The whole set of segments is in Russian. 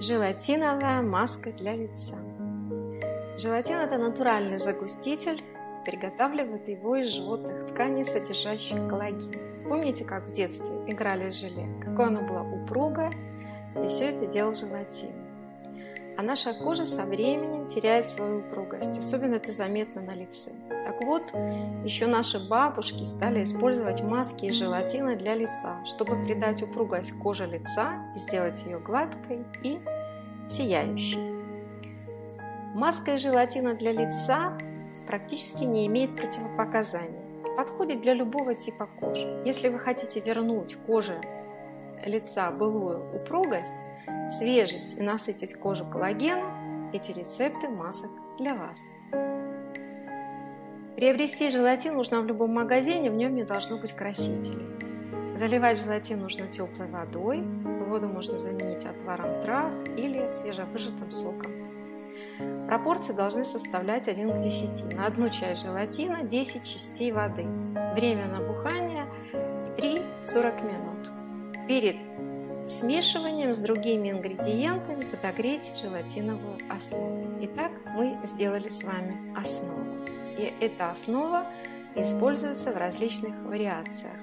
Желатиновая маска для лица. Желатин – это натуральный загуститель, приготавливают его из животных тканей, содержащих коллаген. Помните, как в детстве играли с желе? Какое оно было упругое, и все это делал желатин. А наша кожа со временем теряет свою упругость, особенно это заметно на лице. Так вот, еще наши бабушки стали использовать маски из желатина для лица, чтобы придать упругость коже лица и сделать ее гладкой и сияющей. Маска из желатина для лица практически не имеет противопоказаний. Подходит для любого типа кожи. Если вы хотите вернуть коже лица былую упругость, свежесть и насытить кожу коллагеном, эти рецепты масок для вас. Приобрести желатин нужно в любом магазине, в нем не должно быть красителей. Заливать желатин нужно теплой водой, воду можно заменить отваром трав или свежевыжатым соком. Пропорции должны составлять 1 к 10. На одну часть желатина 10 частей воды. Время набухания 3-40 минут. Перед смешиванием с другими ингредиентами подогреть желатиновую основу. Итак, мы сделали с вами основу. И эта основа используется в различных вариациях.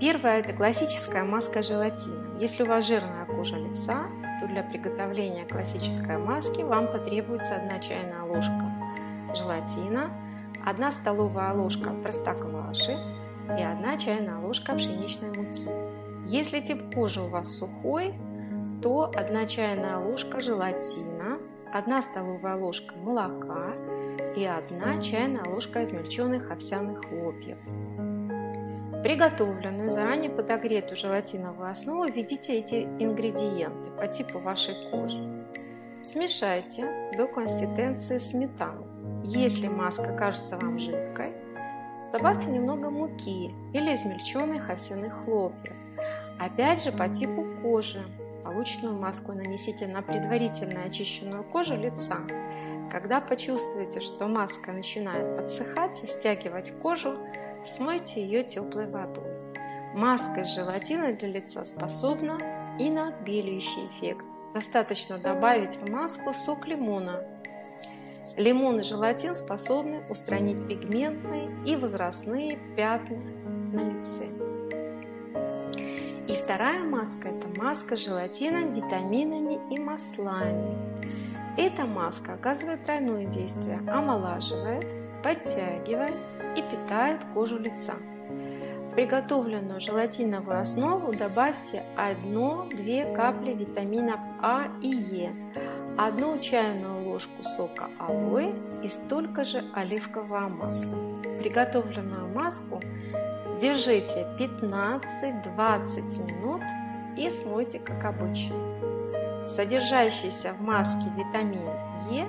Первая – это классическая маска желатина. Если у вас жирная кожа лица, то для приготовления классической маски вам потребуется 1 чайная ложка желатина, 1 столовая ложка простокваши и 1 чайная ложка пшеничной муки. Если тип кожи у вас сухой, то 1 чайная ложка желатина, 1 столовая ложка молока и 1 чайная ложка измельченных овсяных хлопьев. Приготовленную, заранее подогретую желатиновую основу введите эти ингредиенты по типу вашей кожи. Смешайте до консистенции сметаны. Если маска кажется вам жидкой, добавьте немного муки или измельченных овсяных хлопьев. Опять же по типу кожи. Полученную маску нанесите на предварительно очищенную кожу лица. Когда почувствуете, что маска начинает подсыхать и стягивать кожу, Смойте ее теплой водой. Маска из желатина для лица способна и на отбеливающий эффект. Достаточно добавить в маску сок лимона. Лимон и желатин способны устранить пигментные и возрастные пятна на лице. И вторая маска – это маска с желатином, витаминами и маслами. Эта маска оказывает тройное действие – омолаживает, подтягивает и питает кожу лица. В приготовленную желатиновую основу добавьте 1-2 капли витаминов А и Е, одну чайную ложку сока алоэ и столько же оливкового масла. Приготовленную маску держите 15-20 минут и смойте как обычно. Содержащийся в маске витамин Е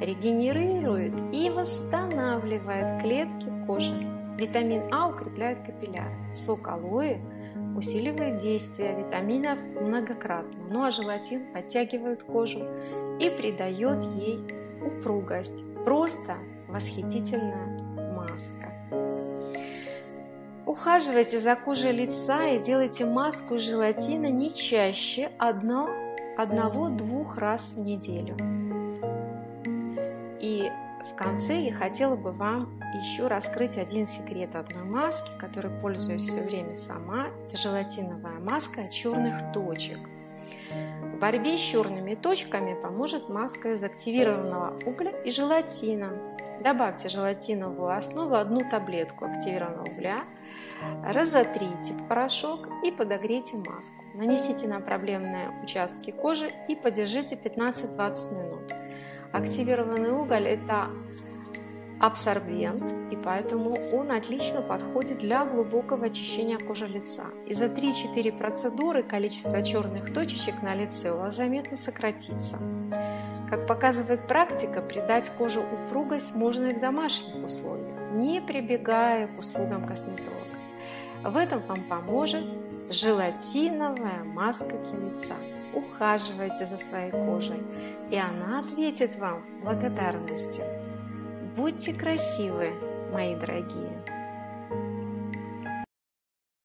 регенерирует и восстанавливает клетки кожи. Витамин А укрепляет капилляры. Сок алоэ усиливает действие витаминов многократно, ну а желатин подтягивает кожу и придает ей упругость. Просто восхитительная маска. Ухаживайте за кожей лица и делайте маску из желатина не чаще одно, одного-двух раз в неделю. И конце я хотела бы вам еще раскрыть один секрет одной маски, которой пользуюсь все время сама. Это желатиновая маска от черных точек. В борьбе с черными точками поможет маска из активированного угля и желатина. Добавьте желатиновую основу одну таблетку активированного угля, разотрите в порошок и подогрейте маску. Нанесите на проблемные участки кожи и подержите 15-20 минут. Активированный уголь – это абсорбент, и поэтому он отлично подходит для глубокого очищения кожи лица. И за 3-4 процедуры количество черных точечек на лице у вас заметно сократится. Как показывает практика, придать коже упругость можно и в домашних условиях, не прибегая к услугам косметолога. В этом вам поможет желатиновая маска для лица. Ухаживайте за своей кожей, и она ответит вам благодарностью. Будьте красивы, мои дорогие!